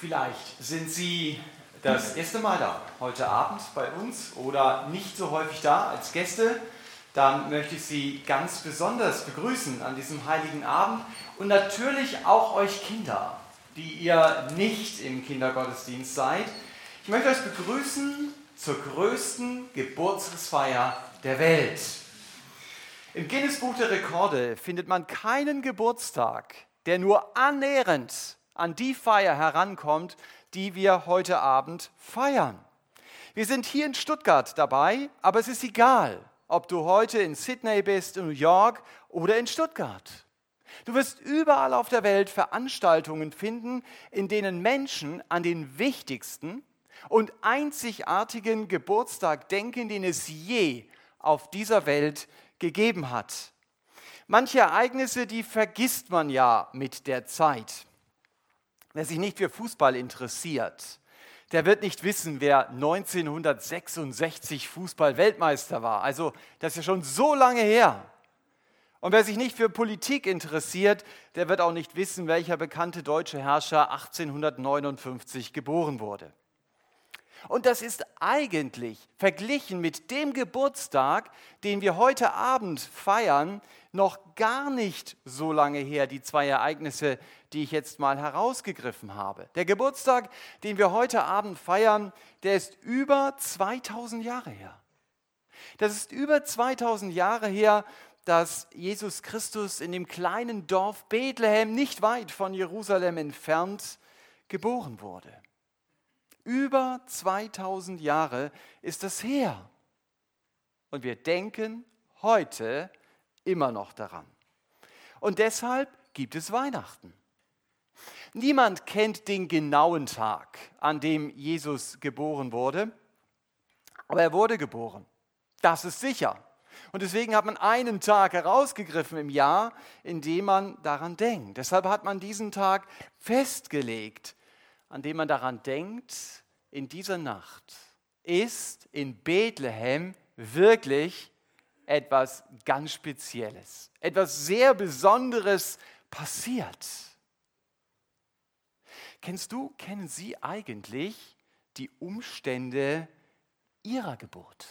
Vielleicht sind Sie das erste Mal da, heute Abend bei uns oder nicht so häufig da als Gäste. Dann möchte ich Sie ganz besonders begrüßen an diesem heiligen Abend und natürlich auch euch Kinder, die ihr nicht im Kindergottesdienst seid. Ich möchte euch begrüßen zur größten Geburtstagsfeier der Welt. Im Guinness-Buch der Rekorde findet man keinen Geburtstag, der nur annähernd an die Feier herankommt, die wir heute Abend feiern. Wir sind hier in Stuttgart dabei, aber es ist egal, ob du heute in Sydney bist, in New York oder in Stuttgart. Du wirst überall auf der Welt Veranstaltungen finden, in denen Menschen an den wichtigsten und einzigartigen Geburtstag denken, den es je auf dieser Welt gegeben hat. Manche Ereignisse, die vergisst man ja mit der Zeit. Wer sich nicht für Fußball interessiert, der wird nicht wissen, wer 1966 Fußball-Weltmeister war. Also das ist ja schon so lange her. Und wer sich nicht für Politik interessiert, der wird auch nicht wissen, welcher bekannte deutsche Herrscher 1859 geboren wurde. Und das ist eigentlich verglichen mit dem Geburtstag, den wir heute Abend feiern, noch gar nicht so lange her, die zwei Ereignisse, die ich jetzt mal herausgegriffen habe. Der Geburtstag, den wir heute Abend feiern, der ist über 2000 Jahre her. Das ist über 2000 Jahre her, dass Jesus Christus in dem kleinen Dorf Bethlehem, nicht weit von Jerusalem entfernt, geboren wurde. Über 2000 Jahre ist das her. Und wir denken heute immer noch daran. Und deshalb gibt es Weihnachten. Niemand kennt den genauen Tag, an dem Jesus geboren wurde, aber er wurde geboren. Das ist sicher. Und deswegen hat man einen Tag herausgegriffen im Jahr, in dem man daran denkt. Deshalb hat man diesen Tag festgelegt, an dem man daran denkt, in dieser Nacht ist in Bethlehem wirklich etwas ganz Spezielles, etwas sehr Besonderes passiert. Kennst du, kennen Sie eigentlich die Umstände Ihrer Geburt?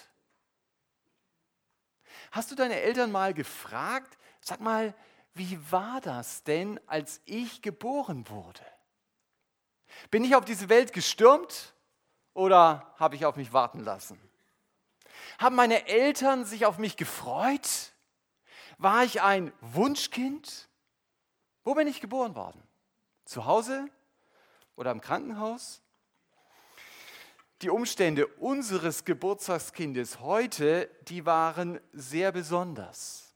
Hast du deine Eltern mal gefragt, sag mal, wie war das denn, als ich geboren wurde? Bin ich auf diese Welt gestürmt oder habe ich auf mich warten lassen? Haben meine Eltern sich auf mich gefreut? War ich ein Wunschkind? Wo bin ich geboren worden? Zu Hause oder im Krankenhaus? Die Umstände unseres Geburtstagskindes heute, die waren sehr besonders.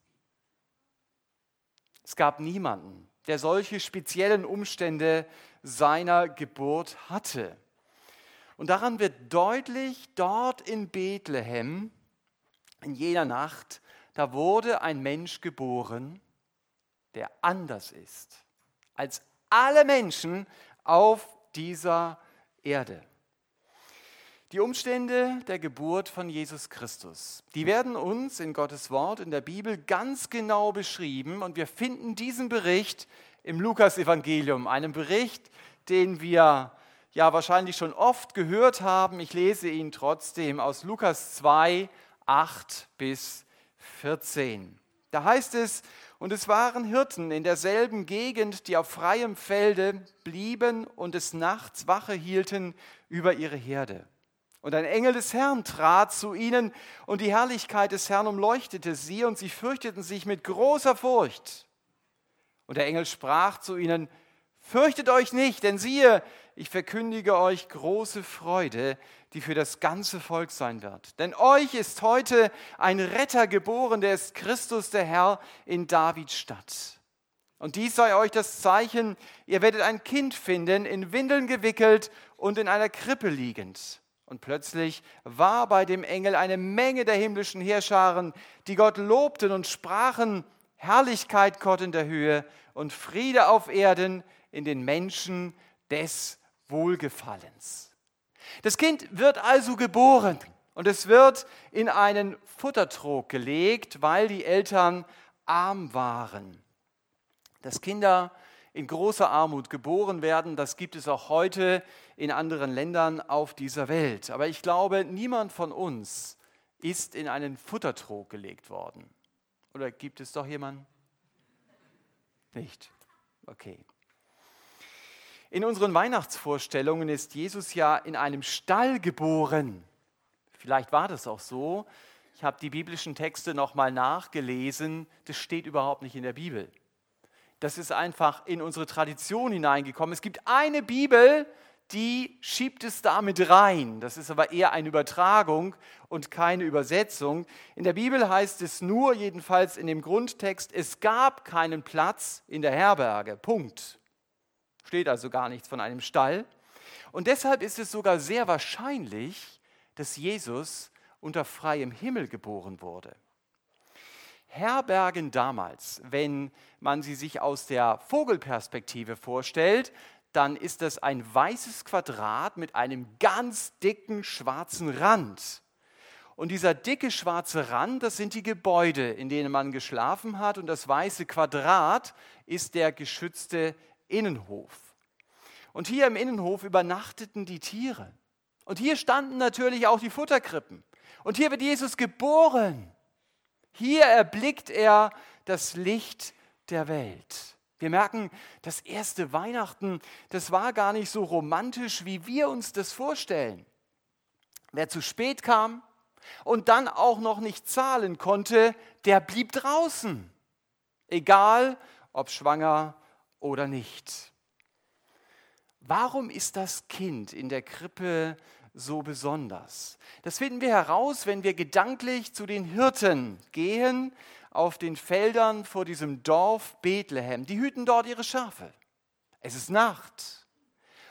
Es gab niemanden, der solche speziellen Umstände seiner Geburt hatte. Und daran wird deutlich, dort in Bethlehem, in jener Nacht, da wurde ein Mensch geboren, der anders ist als alle Menschen auf dieser Erde. Die Umstände der Geburt von Jesus Christus, die werden uns in Gottes Wort in der Bibel ganz genau beschrieben und wir finden diesen Bericht im Lukas-Evangelium, einem Bericht, den wir ja wahrscheinlich schon oft gehört haben. Ich lese ihn trotzdem aus Lukas 2, 8 bis 14. Da heißt es, und es waren Hirten in derselben Gegend, die auf freiem Felde blieben und des Nachts Wache hielten über ihre Herde. Und ein Engel des Herrn trat zu ihnen, und die Herrlichkeit des Herrn umleuchtete sie, und sie fürchteten sich mit großer Furcht. Und der Engel sprach zu ihnen, Fürchtet euch nicht, denn siehe, ich verkündige euch große Freude, die für das ganze Volk sein wird. Denn euch ist heute ein Retter geboren, der ist Christus der Herr in Davids Stadt. Und dies sei euch das Zeichen, ihr werdet ein Kind finden, in Windeln gewickelt und in einer Krippe liegend. Und plötzlich war bei dem Engel eine Menge der himmlischen Heerscharen, die Gott lobten und sprachen, Herrlichkeit Gott in der Höhe und Friede auf Erden in den Menschen des Wohlgefallens. Das Kind wird also geboren und es wird in einen Futtertrog gelegt, weil die Eltern arm waren. Das Kinder in großer Armut geboren werden. Das gibt es auch heute in anderen Ländern auf dieser Welt. Aber ich glaube, niemand von uns ist in einen Futtertrog gelegt worden. Oder gibt es doch jemanden? Nicht. Okay. In unseren Weihnachtsvorstellungen ist Jesus ja in einem Stall geboren. Vielleicht war das auch so. Ich habe die biblischen Texte nochmal nachgelesen. Das steht überhaupt nicht in der Bibel. Das ist einfach in unsere Tradition hineingekommen. Es gibt eine Bibel, die schiebt es damit rein. Das ist aber eher eine Übertragung und keine Übersetzung. In der Bibel heißt es nur, jedenfalls in dem Grundtext, es gab keinen Platz in der Herberge. Punkt. Steht also gar nichts von einem Stall. Und deshalb ist es sogar sehr wahrscheinlich, dass Jesus unter freiem Himmel geboren wurde. Herbergen damals, wenn man sie sich aus der Vogelperspektive vorstellt, dann ist das ein weißes Quadrat mit einem ganz dicken schwarzen Rand. Und dieser dicke schwarze Rand, das sind die Gebäude, in denen man geschlafen hat. Und das weiße Quadrat ist der geschützte Innenhof. Und hier im Innenhof übernachteten die Tiere. Und hier standen natürlich auch die Futterkrippen. Und hier wird Jesus geboren. Hier erblickt er das Licht der Welt. Wir merken, das erste Weihnachten, das war gar nicht so romantisch, wie wir uns das vorstellen. Wer zu spät kam und dann auch noch nicht zahlen konnte, der blieb draußen. Egal, ob schwanger oder nicht. Warum ist das Kind in der Krippe so besonders? Das finden wir heraus, wenn wir gedanklich zu den Hirten gehen auf den Feldern vor diesem Dorf Bethlehem. Die hüten dort ihre Schafe. Es ist Nacht.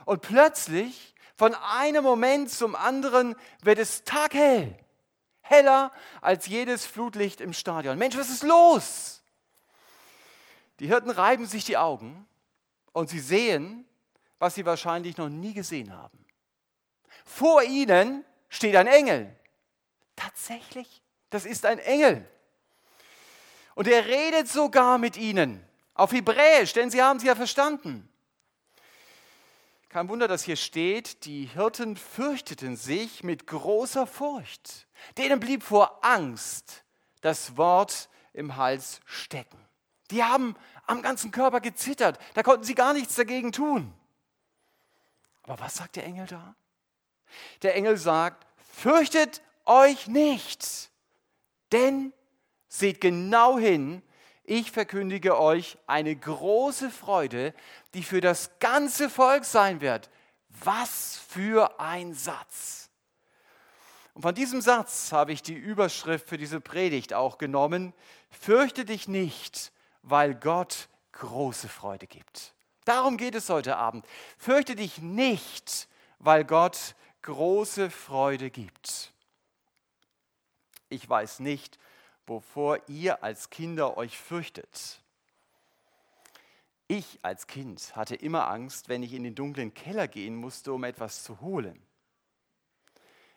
Und plötzlich, von einem Moment zum anderen, wird es taghell. Heller als jedes Flutlicht im Stadion. Mensch, was ist los? Die Hirten reiben sich die Augen und sie sehen, was sie wahrscheinlich noch nie gesehen haben. Vor ihnen steht ein Engel. Tatsächlich, das ist ein Engel. Und er redet sogar mit ihnen auf Hebräisch, denn sie haben es ja verstanden. Kein Wunder, dass hier steht, die Hirten fürchteten sich mit großer Furcht. Denen blieb vor Angst das Wort im Hals stecken. Die haben am ganzen Körper gezittert, da konnten sie gar nichts dagegen tun. Aber was sagt der Engel da? Der Engel sagt, fürchtet euch nicht, denn Seht genau hin, ich verkündige euch eine große Freude, die für das ganze Volk sein wird. Was für ein Satz! Und von diesem Satz habe ich die Überschrift für diese Predigt auch genommen. Fürchte dich nicht, weil Gott große Freude gibt. Darum geht es heute Abend. Fürchte dich nicht, weil Gott große Freude gibt. Ich weiß nicht, wovor ihr als Kinder euch fürchtet. Ich als Kind hatte immer Angst, wenn ich in den dunklen Keller gehen musste, um etwas zu holen.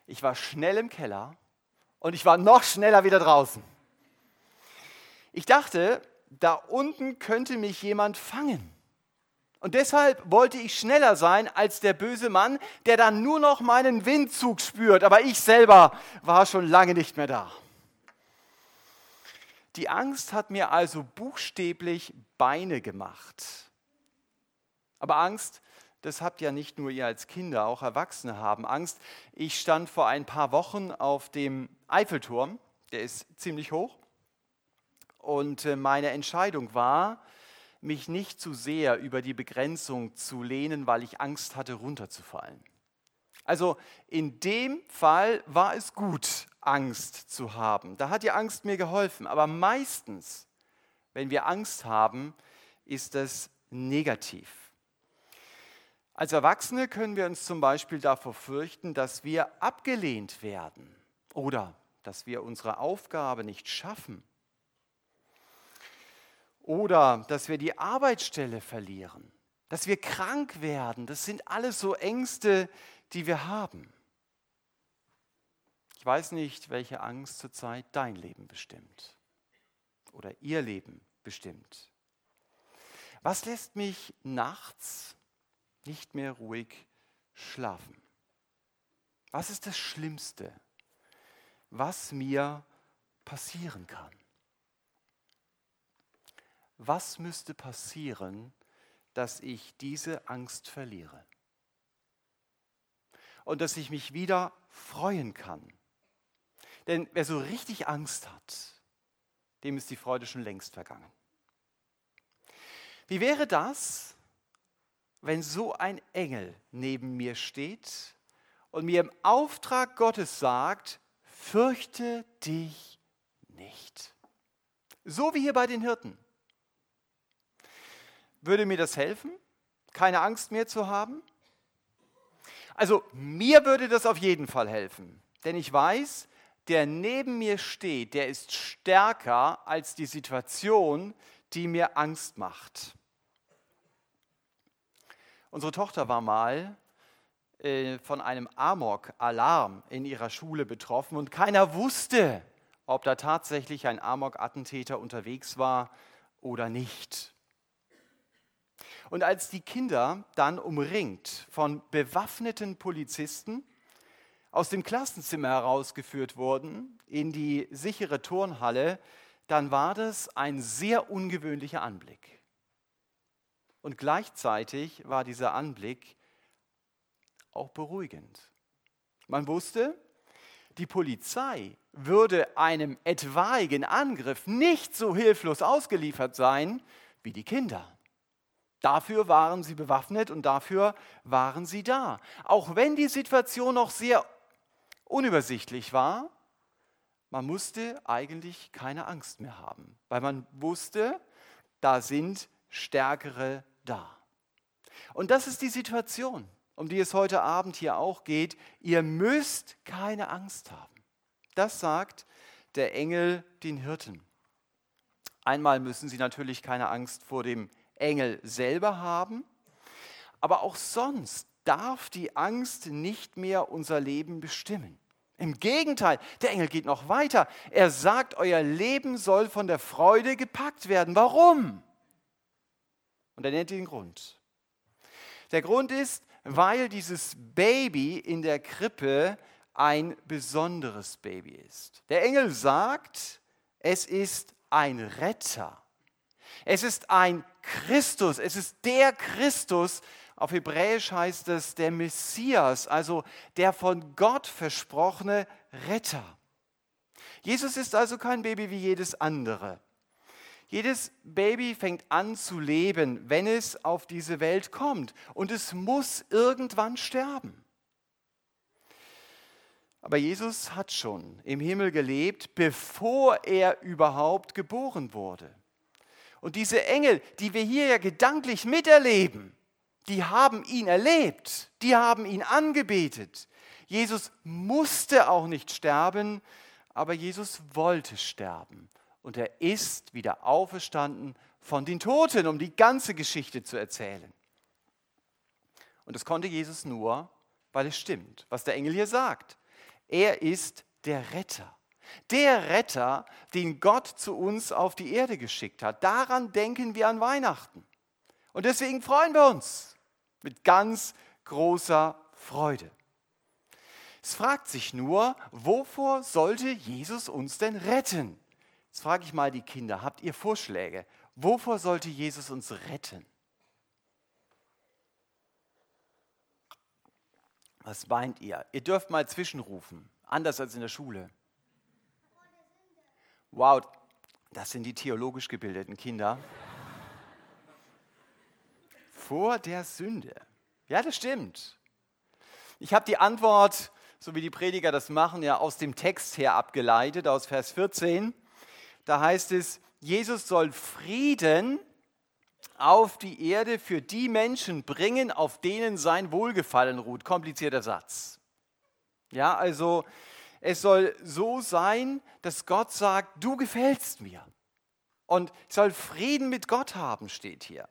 Ich war schnell im Keller und ich war noch schneller wieder draußen. Ich dachte, da unten könnte mich jemand fangen. Und deshalb wollte ich schneller sein als der böse Mann, der dann nur noch meinen Windzug spürt, aber ich selber war schon lange nicht mehr da. Die Angst hat mir also buchstäblich Beine gemacht. Aber Angst, das habt ja nicht nur ihr als Kinder, auch Erwachsene haben Angst. Ich stand vor ein paar Wochen auf dem Eiffelturm, der ist ziemlich hoch. Und äh, meine Entscheidung war, mich nicht zu sehr über die Begrenzung zu lehnen, weil ich Angst hatte, runterzufallen. Also in dem Fall war es gut, Angst zu haben. Da hat die Angst mir geholfen. Aber meistens, wenn wir Angst haben, ist es negativ. Als Erwachsene können wir uns zum Beispiel davor fürchten, dass wir abgelehnt werden oder dass wir unsere Aufgabe nicht schaffen oder dass wir die Arbeitsstelle verlieren, dass wir krank werden. Das sind alles so Ängste, die wir haben. Ich weiß nicht, welche Angst zurzeit dein Leben bestimmt oder ihr Leben bestimmt. Was lässt mich nachts nicht mehr ruhig schlafen? Was ist das Schlimmste, was mir passieren kann? Was müsste passieren, dass ich diese Angst verliere? Und dass ich mich wieder freuen kann. Denn wer so richtig Angst hat, dem ist die Freude schon längst vergangen. Wie wäre das, wenn so ein Engel neben mir steht und mir im Auftrag Gottes sagt, fürchte dich nicht. So wie hier bei den Hirten. Würde mir das helfen, keine Angst mehr zu haben? Also mir würde das auf jeden Fall helfen, denn ich weiß, der neben mir steht, der ist stärker als die Situation, die mir Angst macht. Unsere Tochter war mal äh, von einem Amok-Alarm in ihrer Schule betroffen und keiner wusste, ob da tatsächlich ein Amok-Attentäter unterwegs war oder nicht. Und als die Kinder dann umringt von bewaffneten Polizisten aus dem Klassenzimmer herausgeführt wurden in die sichere Turnhalle, dann war das ein sehr ungewöhnlicher Anblick. Und gleichzeitig war dieser Anblick auch beruhigend. Man wusste, die Polizei würde einem etwaigen Angriff nicht so hilflos ausgeliefert sein wie die Kinder. Dafür waren sie bewaffnet und dafür waren sie da. Auch wenn die Situation noch sehr unübersichtlich war, man musste eigentlich keine Angst mehr haben, weil man wusste, da sind Stärkere da. Und das ist die Situation, um die es heute Abend hier auch geht. Ihr müsst keine Angst haben. Das sagt der Engel den Hirten. Einmal müssen sie natürlich keine Angst vor dem Engel selber haben, aber auch sonst darf die Angst nicht mehr unser Leben bestimmen. Im Gegenteil, der Engel geht noch weiter. Er sagt, euer Leben soll von der Freude gepackt werden. Warum? Und er nennt den Grund. Der Grund ist, weil dieses Baby in der Krippe ein besonderes Baby ist. Der Engel sagt, es ist ein Retter. Es ist ein Christus. Es ist der Christus, auf Hebräisch heißt es der Messias, also der von Gott versprochene Retter. Jesus ist also kein Baby wie jedes andere. Jedes Baby fängt an zu leben, wenn es auf diese Welt kommt. Und es muss irgendwann sterben. Aber Jesus hat schon im Himmel gelebt, bevor er überhaupt geboren wurde. Und diese Engel, die wir hier ja gedanklich miterleben, die haben ihn erlebt, die haben ihn angebetet. Jesus musste auch nicht sterben, aber Jesus wollte sterben. Und er ist wieder auferstanden von den Toten, um die ganze Geschichte zu erzählen. Und das konnte Jesus nur, weil es stimmt, was der Engel hier sagt. Er ist der Retter. Der Retter, den Gott zu uns auf die Erde geschickt hat. Daran denken wir an Weihnachten. Und deswegen freuen wir uns mit ganz großer Freude. Es fragt sich nur, wovor sollte Jesus uns denn retten? Jetzt frage ich mal die Kinder, habt ihr Vorschläge? Wovor sollte Jesus uns retten? Was meint ihr? Ihr dürft mal zwischenrufen, anders als in der Schule. Wow, das sind die theologisch gebildeten Kinder vor der Sünde. Ja, das stimmt. Ich habe die Antwort, so wie die Prediger das machen, ja aus dem Text her abgeleitet, aus Vers 14. Da heißt es, Jesus soll Frieden auf die Erde für die Menschen bringen, auf denen sein Wohlgefallen ruht. Komplizierter Satz. Ja, also es soll so sein, dass Gott sagt, du gefällst mir. Und ich soll Frieden mit Gott haben, steht hier.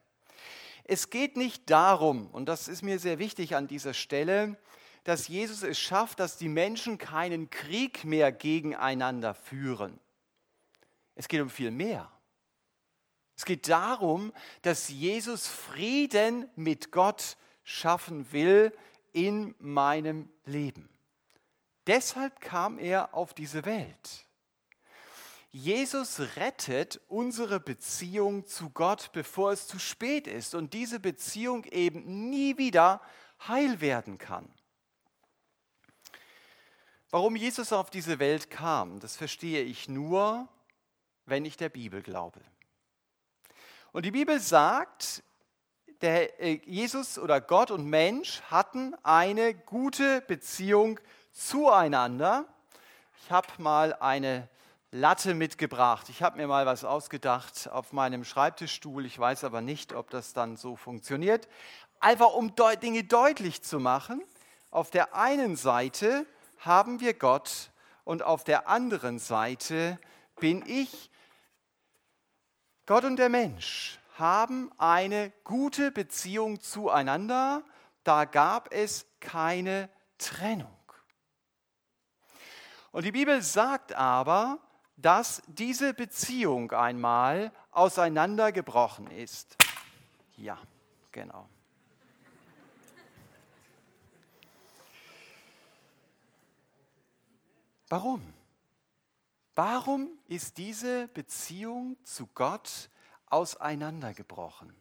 Es geht nicht darum, und das ist mir sehr wichtig an dieser Stelle, dass Jesus es schafft, dass die Menschen keinen Krieg mehr gegeneinander führen. Es geht um viel mehr. Es geht darum, dass Jesus Frieden mit Gott schaffen will in meinem Leben. Deshalb kam er auf diese Welt. Jesus rettet unsere Beziehung zu Gott, bevor es zu spät ist und diese Beziehung eben nie wieder heil werden kann. Warum Jesus auf diese Welt kam, das verstehe ich nur, wenn ich der Bibel glaube. Und die Bibel sagt, der äh, Jesus oder Gott und Mensch hatten eine gute Beziehung zueinander. Ich habe mal eine Latte mitgebracht. Ich habe mir mal was ausgedacht auf meinem Schreibtischstuhl. Ich weiß aber nicht, ob das dann so funktioniert. Einfach um Dinge deutlich zu machen. Auf der einen Seite haben wir Gott und auf der anderen Seite bin ich. Gott und der Mensch haben eine gute Beziehung zueinander. Da gab es keine Trennung. Und die Bibel sagt aber, dass diese Beziehung einmal auseinandergebrochen ist. Ja, genau. Warum? Warum ist diese Beziehung zu Gott auseinandergebrochen?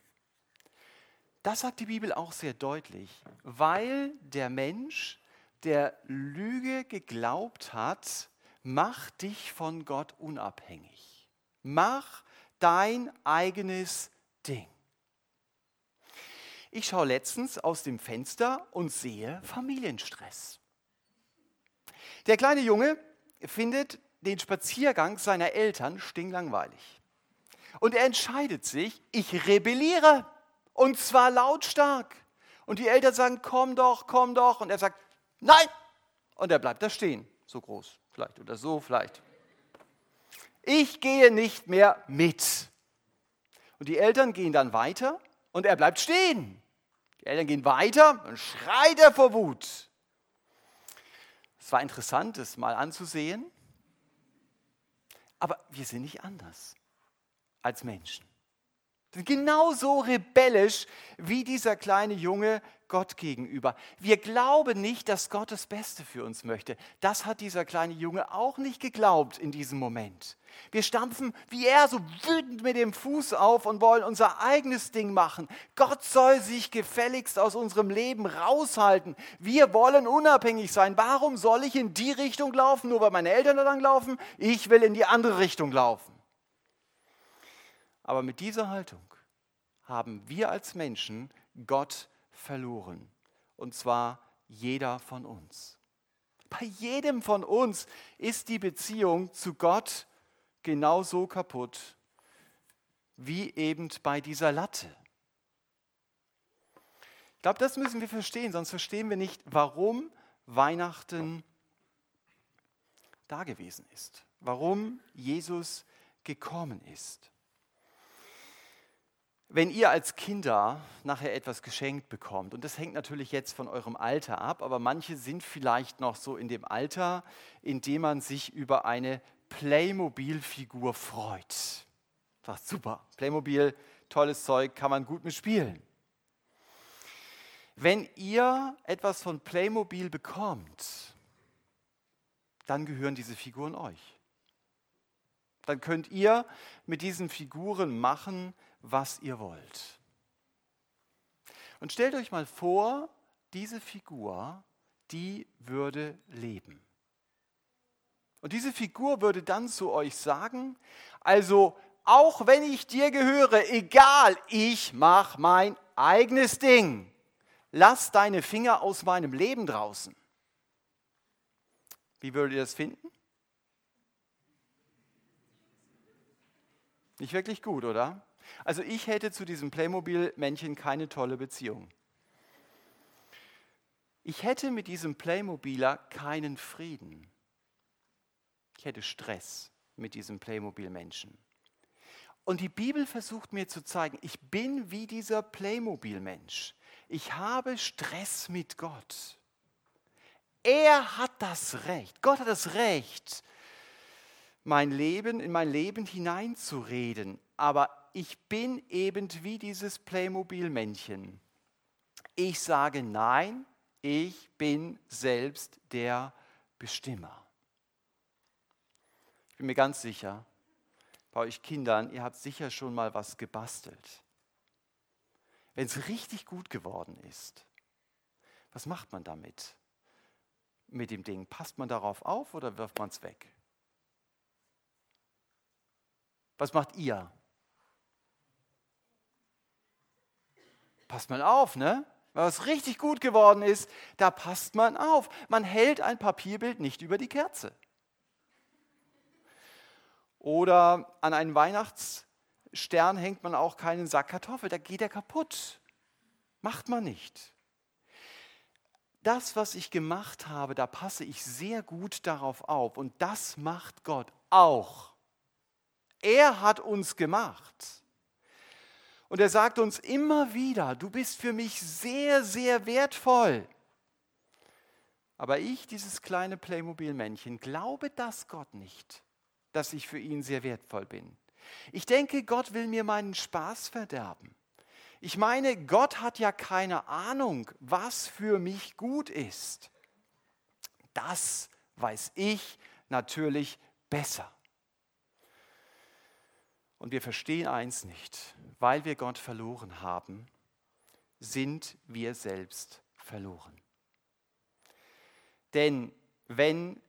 Das sagt die Bibel auch sehr deutlich, weil der Mensch, der Lüge geglaubt hat, macht dich von Gott unabhängig. Mach dein eigenes Ding. Ich schaue letztens aus dem Fenster und sehe Familienstress. Der kleine Junge findet den Spaziergang seiner Eltern stinklangweilig. Und er entscheidet sich, ich rebelliere. Und zwar lautstark. Und die Eltern sagen, komm doch, komm doch. Und er sagt, nein. Und er bleibt da stehen. So groß vielleicht oder so vielleicht. Ich gehe nicht mehr mit. Und die Eltern gehen dann weiter und er bleibt stehen. Die Eltern gehen weiter und schreit er vor Wut. Es war interessant, es mal anzusehen. Aber wir sind nicht anders als Menschen. Genauso rebellisch wie dieser kleine Junge Gott gegenüber. Wir glauben nicht, dass Gott das Beste für uns möchte. Das hat dieser kleine Junge auch nicht geglaubt in diesem Moment. Wir stampfen wie er so wütend mit dem Fuß auf und wollen unser eigenes Ding machen. Gott soll sich gefälligst aus unserem Leben raushalten. Wir wollen unabhängig sein. Warum soll ich in die Richtung laufen, nur weil meine Eltern da lang laufen? Ich will in die andere Richtung laufen. Aber mit dieser Haltung haben wir als Menschen Gott verloren. Und zwar jeder von uns. Bei jedem von uns ist die Beziehung zu Gott genauso kaputt wie eben bei dieser Latte. Ich glaube, das müssen wir verstehen, sonst verstehen wir nicht, warum Weihnachten da gewesen ist, warum Jesus gekommen ist. Wenn ihr als Kinder nachher etwas geschenkt bekommt, und das hängt natürlich jetzt von eurem Alter ab, aber manche sind vielleicht noch so in dem Alter, in dem man sich über eine Playmobil-Figur freut. Sagt super, Playmobil, tolles Zeug, kann man gut mitspielen. Wenn ihr etwas von Playmobil bekommt, dann gehören diese Figuren euch. Dann könnt ihr mit diesen Figuren machen, was ihr wollt. Und stellt euch mal vor, diese Figur, die würde leben. Und diese Figur würde dann zu euch sagen, also auch wenn ich dir gehöre, egal, ich mache mein eigenes Ding. Lass deine Finger aus meinem Leben draußen. Wie würdet ihr das finden? Nicht wirklich gut, oder? Also ich hätte zu diesem Playmobil-Männchen keine tolle Beziehung. Ich hätte mit diesem Playmobiler keinen Frieden. Ich hätte Stress mit diesem Playmobil-Menschen. Und die Bibel versucht mir zu zeigen, ich bin wie dieser Playmobil-Mensch. Ich habe Stress mit Gott. Er hat das Recht, Gott hat das Recht, mein Leben in mein Leben hineinzureden, aber ich bin eben wie dieses Playmobil-Männchen. Ich sage nein, ich bin selbst der Bestimmer. Ich bin mir ganz sicher, bei euch Kindern, ihr habt sicher schon mal was gebastelt. Wenn es richtig gut geworden ist, was macht man damit? Mit dem Ding, passt man darauf auf oder wirft man es weg? Was macht ihr? Passt man auf, ne? Was richtig gut geworden ist, da passt man auf. Man hält ein Papierbild nicht über die Kerze. Oder an einen Weihnachtsstern hängt man auch keinen Sack Kartoffel, da geht er kaputt. Macht man nicht. Das, was ich gemacht habe, da passe ich sehr gut darauf auf. Und das macht Gott auch. Er hat uns gemacht. Und er sagt uns immer wieder, du bist für mich sehr, sehr wertvoll. Aber ich, dieses kleine Playmobil-Männchen, glaube das Gott nicht, dass ich für ihn sehr wertvoll bin. Ich denke, Gott will mir meinen Spaß verderben. Ich meine, Gott hat ja keine Ahnung, was für mich gut ist. Das weiß ich natürlich besser. Und wir verstehen eins nicht, weil wir Gott verloren haben, sind wir selbst verloren. Denn wenn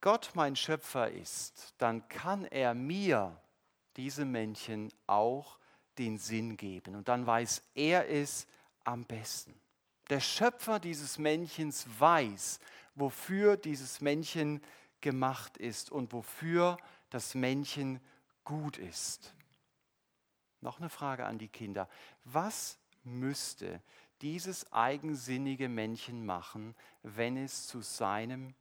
Gott mein Schöpfer ist, dann kann er mir, diesem Männchen, auch den Sinn geben. Und dann weiß er es am besten. Der Schöpfer dieses Männchens weiß, wofür dieses Männchen gemacht ist und wofür das Männchen gut ist. Noch eine Frage an die Kinder. Was müsste dieses eigensinnige Männchen machen, wenn es zu seinem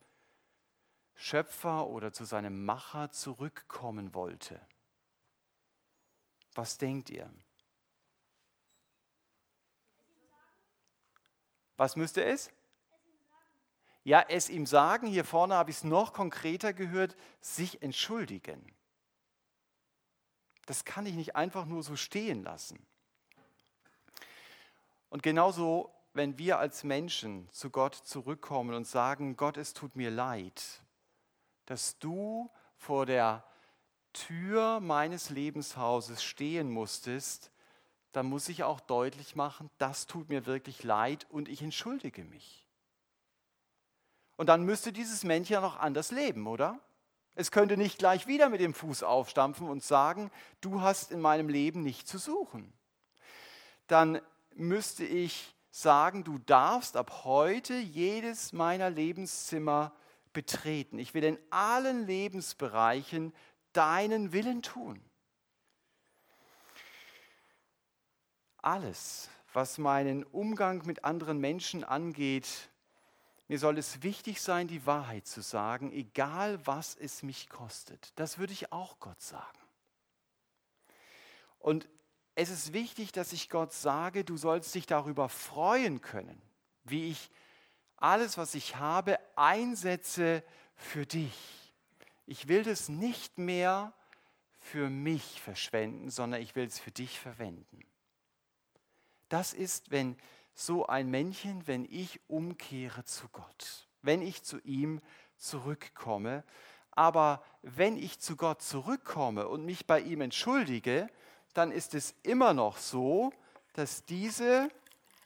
Schöpfer oder zu seinem Macher zurückkommen wollte? Was denkt ihr? Was müsste es? Ja, es ihm sagen, hier vorne habe ich es noch konkreter gehört, sich entschuldigen. Das kann ich nicht einfach nur so stehen lassen. Und genauso, wenn wir als Menschen zu Gott zurückkommen und sagen, Gott, es tut mir leid, dass du vor der Tür meines Lebenshauses stehen musstest, dann muss ich auch deutlich machen, das tut mir wirklich leid und ich entschuldige mich. Und dann müsste dieses Männchen noch anders leben, oder? Es könnte nicht gleich wieder mit dem Fuß aufstampfen und sagen, du hast in meinem Leben nicht zu suchen. Dann müsste ich sagen, du darfst ab heute jedes meiner Lebenszimmer betreten. Ich will in allen Lebensbereichen deinen Willen tun. Alles, was meinen Umgang mit anderen Menschen angeht, mir soll es wichtig sein, die Wahrheit zu sagen, egal was es mich kostet. Das würde ich auch Gott sagen. Und es ist wichtig, dass ich Gott sage, du sollst dich darüber freuen können, wie ich alles, was ich habe, einsetze für dich. Ich will das nicht mehr für mich verschwenden, sondern ich will es für dich verwenden. Das ist, wenn so ein Männchen, wenn ich umkehre zu Gott, wenn ich zu ihm zurückkomme. Aber wenn ich zu Gott zurückkomme und mich bei ihm entschuldige, dann ist es immer noch so, dass diese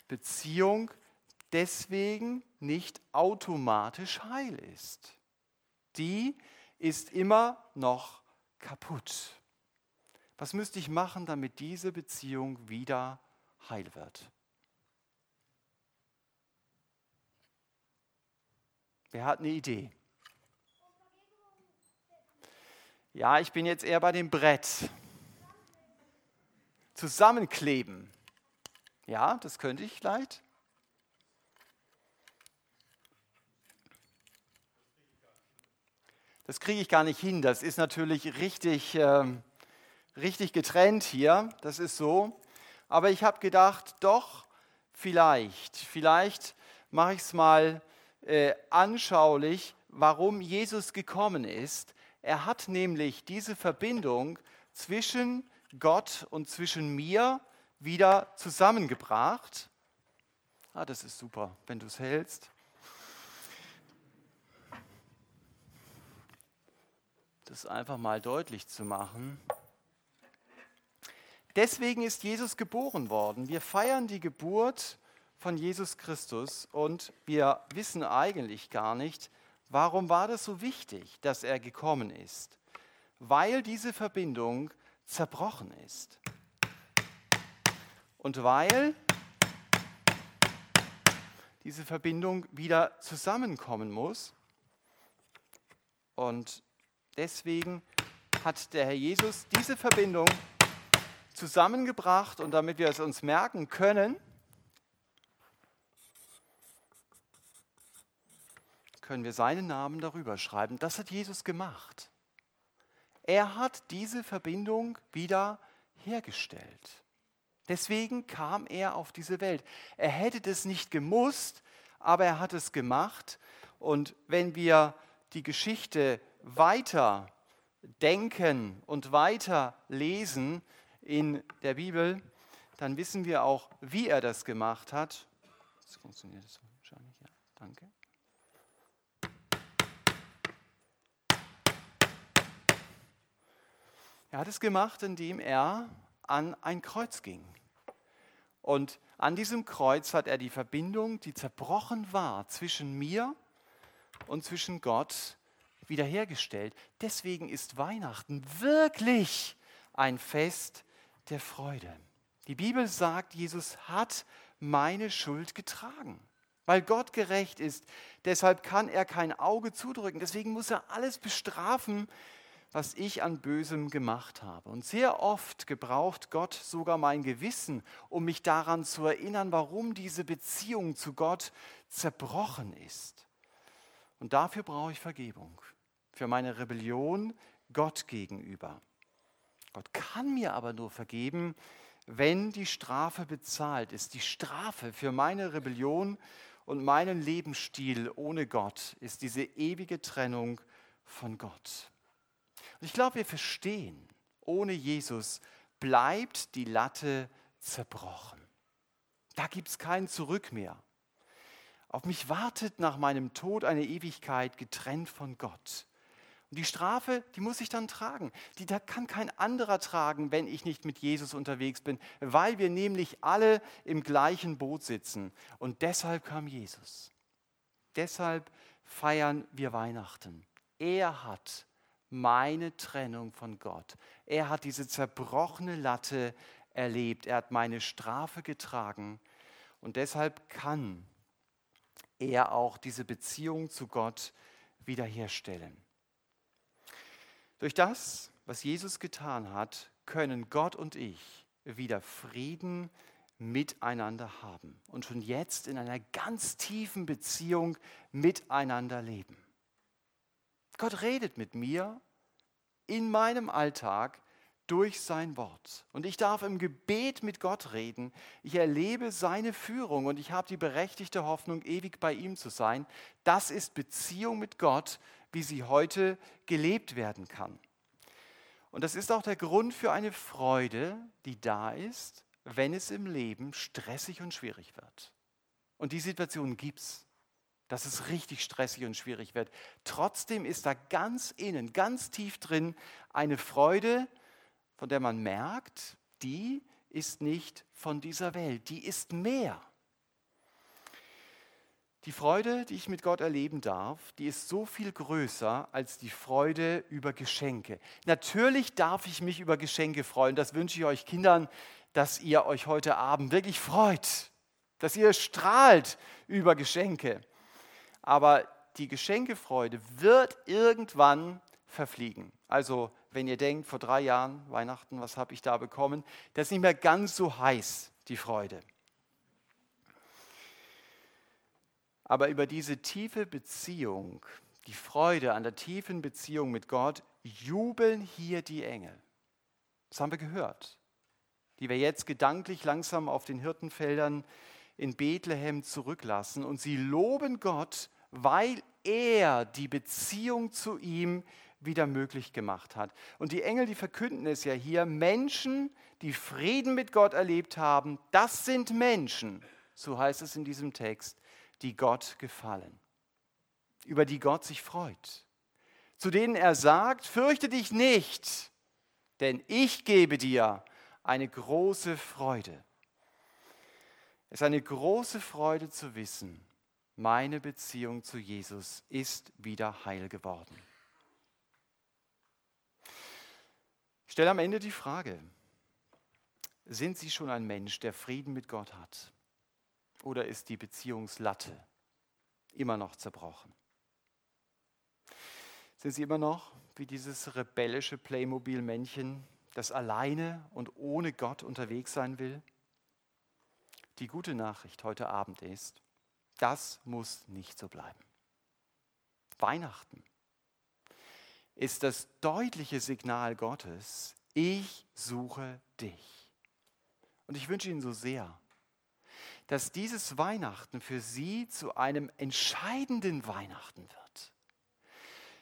Beziehung deswegen nicht automatisch heil ist. Die ist immer noch kaputt. Was müsste ich machen, damit diese Beziehung wieder heil wird? Wer hat eine Idee? Ja, ich bin jetzt eher bei dem Brett. Zusammenkleben. Ja, das könnte ich vielleicht. Das kriege ich gar nicht hin. Das ist natürlich richtig, äh, richtig getrennt hier. Das ist so. Aber ich habe gedacht, doch, vielleicht, vielleicht mache ich es mal äh, anschaulich, warum Jesus gekommen ist. Er hat nämlich diese Verbindung zwischen Gott und zwischen mir wieder zusammengebracht. Ah, das ist super, wenn du es hältst. Das einfach mal deutlich zu machen. Deswegen ist Jesus geboren worden. Wir feiern die Geburt von Jesus Christus und wir wissen eigentlich gar nicht, warum war das so wichtig, dass er gekommen ist. Weil diese Verbindung zerbrochen ist. Und weil diese Verbindung wieder zusammenkommen muss. Und deswegen hat der Herr Jesus diese Verbindung zusammengebracht und damit wir es uns merken können, können wir seinen Namen darüber schreiben. Das hat Jesus gemacht. Er hat diese Verbindung wieder hergestellt. Deswegen kam er auf diese Welt. Er hätte das nicht gemusst, aber er hat es gemacht. Und wenn wir die Geschichte weiter denken und weiter lesen in der Bibel, dann wissen wir auch, wie er das gemacht hat. Das funktioniert das wahrscheinlich, ja. Danke. Er hat es gemacht, indem er an ein Kreuz ging. Und an diesem Kreuz hat er die Verbindung, die zerbrochen war zwischen mir und zwischen Gott, wiederhergestellt. Deswegen ist Weihnachten wirklich ein Fest der Freude. Die Bibel sagt, Jesus hat meine Schuld getragen. Weil Gott gerecht ist, deshalb kann er kein Auge zudrücken. Deswegen muss er alles bestrafen, was ich an Bösem gemacht habe. Und sehr oft gebraucht Gott sogar mein Gewissen, um mich daran zu erinnern, warum diese Beziehung zu Gott zerbrochen ist. Und dafür brauche ich Vergebung, für meine Rebellion Gott gegenüber. Gott kann mir aber nur vergeben, wenn die Strafe bezahlt ist. Die Strafe für meine Rebellion und meinen Lebensstil ohne Gott ist diese ewige Trennung von Gott. Und ich glaube, wir verstehen, ohne Jesus bleibt die Latte zerbrochen. Da gibt es kein Zurück mehr. Auf mich wartet nach meinem Tod eine Ewigkeit getrennt von Gott. Und die Strafe, die muss ich dann tragen. Die da kann kein anderer tragen, wenn ich nicht mit Jesus unterwegs bin, weil wir nämlich alle im gleichen Boot sitzen. Und deshalb kam Jesus. Deshalb feiern wir Weihnachten. Er hat meine Trennung von Gott. Er hat diese zerbrochene Latte erlebt. Er hat meine Strafe getragen. Und deshalb kann er auch diese Beziehung zu Gott wiederherstellen. Durch das, was Jesus getan hat, können Gott und ich wieder Frieden miteinander haben und schon jetzt in einer ganz tiefen Beziehung miteinander leben. Gott redet mit mir in meinem Alltag durch sein Wort. Und ich darf im Gebet mit Gott reden. Ich erlebe seine Führung und ich habe die berechtigte Hoffnung, ewig bei ihm zu sein. Das ist Beziehung mit Gott, wie sie heute gelebt werden kann. Und das ist auch der Grund für eine Freude, die da ist, wenn es im Leben stressig und schwierig wird. Und die Situation gibt es dass es richtig stressig und schwierig wird. Trotzdem ist da ganz innen, ganz tief drin eine Freude, von der man merkt, die ist nicht von dieser Welt, die ist mehr. Die Freude, die ich mit Gott erleben darf, die ist so viel größer als die Freude über Geschenke. Natürlich darf ich mich über Geschenke freuen. Das wünsche ich euch Kindern, dass ihr euch heute Abend wirklich freut, dass ihr strahlt über Geschenke aber die Geschenkefreude wird irgendwann verfliegen. Also wenn ihr denkt, vor drei Jahren, Weihnachten, was habe ich da bekommen, das ist nicht mehr ganz so heiß, die Freude. Aber über diese tiefe Beziehung, die Freude an der tiefen Beziehung mit Gott, jubeln hier die Engel. Das haben wir gehört, die wir jetzt gedanklich langsam auf den Hirtenfeldern in Bethlehem zurücklassen und sie loben Gott, weil er die Beziehung zu ihm wieder möglich gemacht hat. Und die Engel, die verkünden es ja hier, Menschen, die Frieden mit Gott erlebt haben, das sind Menschen, so heißt es in diesem Text, die Gott gefallen, über die Gott sich freut, zu denen er sagt, fürchte dich nicht, denn ich gebe dir eine große Freude. Es ist eine große Freude zu wissen, meine Beziehung zu Jesus ist wieder heil geworden. Ich stelle am Ende die Frage, sind Sie schon ein Mensch, der Frieden mit Gott hat? Oder ist die Beziehungslatte immer noch zerbrochen? Sind Sie immer noch wie dieses rebellische Playmobil-Männchen, das alleine und ohne Gott unterwegs sein will? Die gute Nachricht heute Abend ist, das muss nicht so bleiben. Weihnachten ist das deutliche Signal Gottes, ich suche dich. Und ich wünsche Ihnen so sehr, dass dieses Weihnachten für Sie zu einem entscheidenden Weihnachten wird.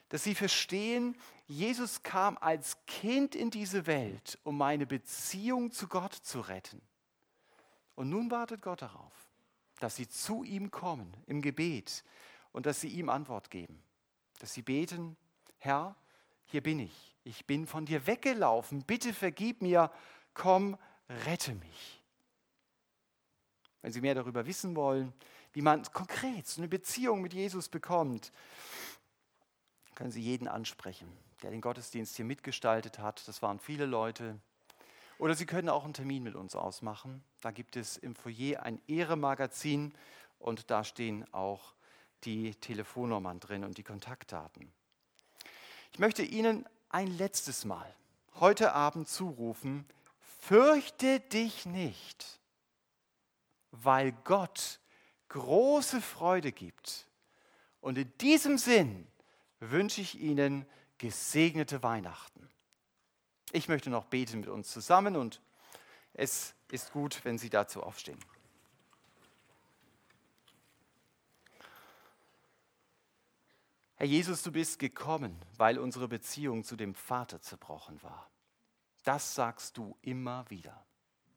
Dass Sie verstehen, Jesus kam als Kind in diese Welt, um meine Beziehung zu Gott zu retten. Und nun wartet Gott darauf, dass Sie zu ihm kommen im Gebet und dass Sie ihm Antwort geben. Dass Sie beten, Herr, hier bin ich. Ich bin von dir weggelaufen. Bitte vergib mir. Komm, rette mich. Wenn Sie mehr darüber wissen wollen, wie man konkret so eine Beziehung mit Jesus bekommt, können Sie jeden ansprechen, der den Gottesdienst hier mitgestaltet hat. Das waren viele Leute. Oder Sie können auch einen Termin mit uns ausmachen. Da gibt es im Foyer ein Ehre-Magazin und da stehen auch die Telefonnummern drin und die Kontaktdaten. Ich möchte Ihnen ein letztes Mal heute Abend zurufen, fürchte dich nicht, weil Gott große Freude gibt. Und in diesem Sinn wünsche ich Ihnen gesegnete Weihnachten. Ich möchte noch beten mit uns zusammen und es ist gut, wenn Sie dazu aufstehen. Herr Jesus, du bist gekommen, weil unsere Beziehung zu dem Vater zerbrochen war. Das sagst du immer wieder.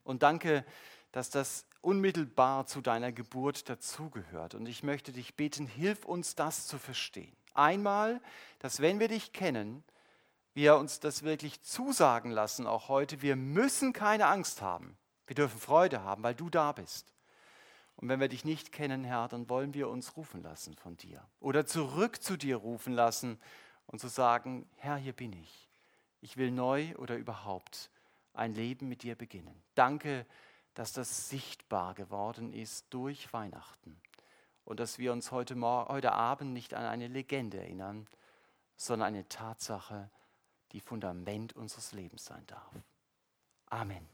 Und danke, dass das unmittelbar zu deiner Geburt dazugehört. Und ich möchte dich beten, hilf uns das zu verstehen. Einmal, dass wenn wir dich kennen, wir uns das wirklich zusagen lassen, auch heute, wir müssen keine Angst haben. Wir dürfen Freude haben, weil du da bist. Und wenn wir dich nicht kennen, Herr, dann wollen wir uns rufen lassen von dir oder zurück zu dir rufen lassen und zu sagen, Herr, hier bin ich. Ich will neu oder überhaupt ein Leben mit dir beginnen. Danke, dass das sichtbar geworden ist durch Weihnachten und dass wir uns heute, heute Abend nicht an eine Legende erinnern, sondern eine Tatsache, die Fundament unseres Lebens sein darf. Amen.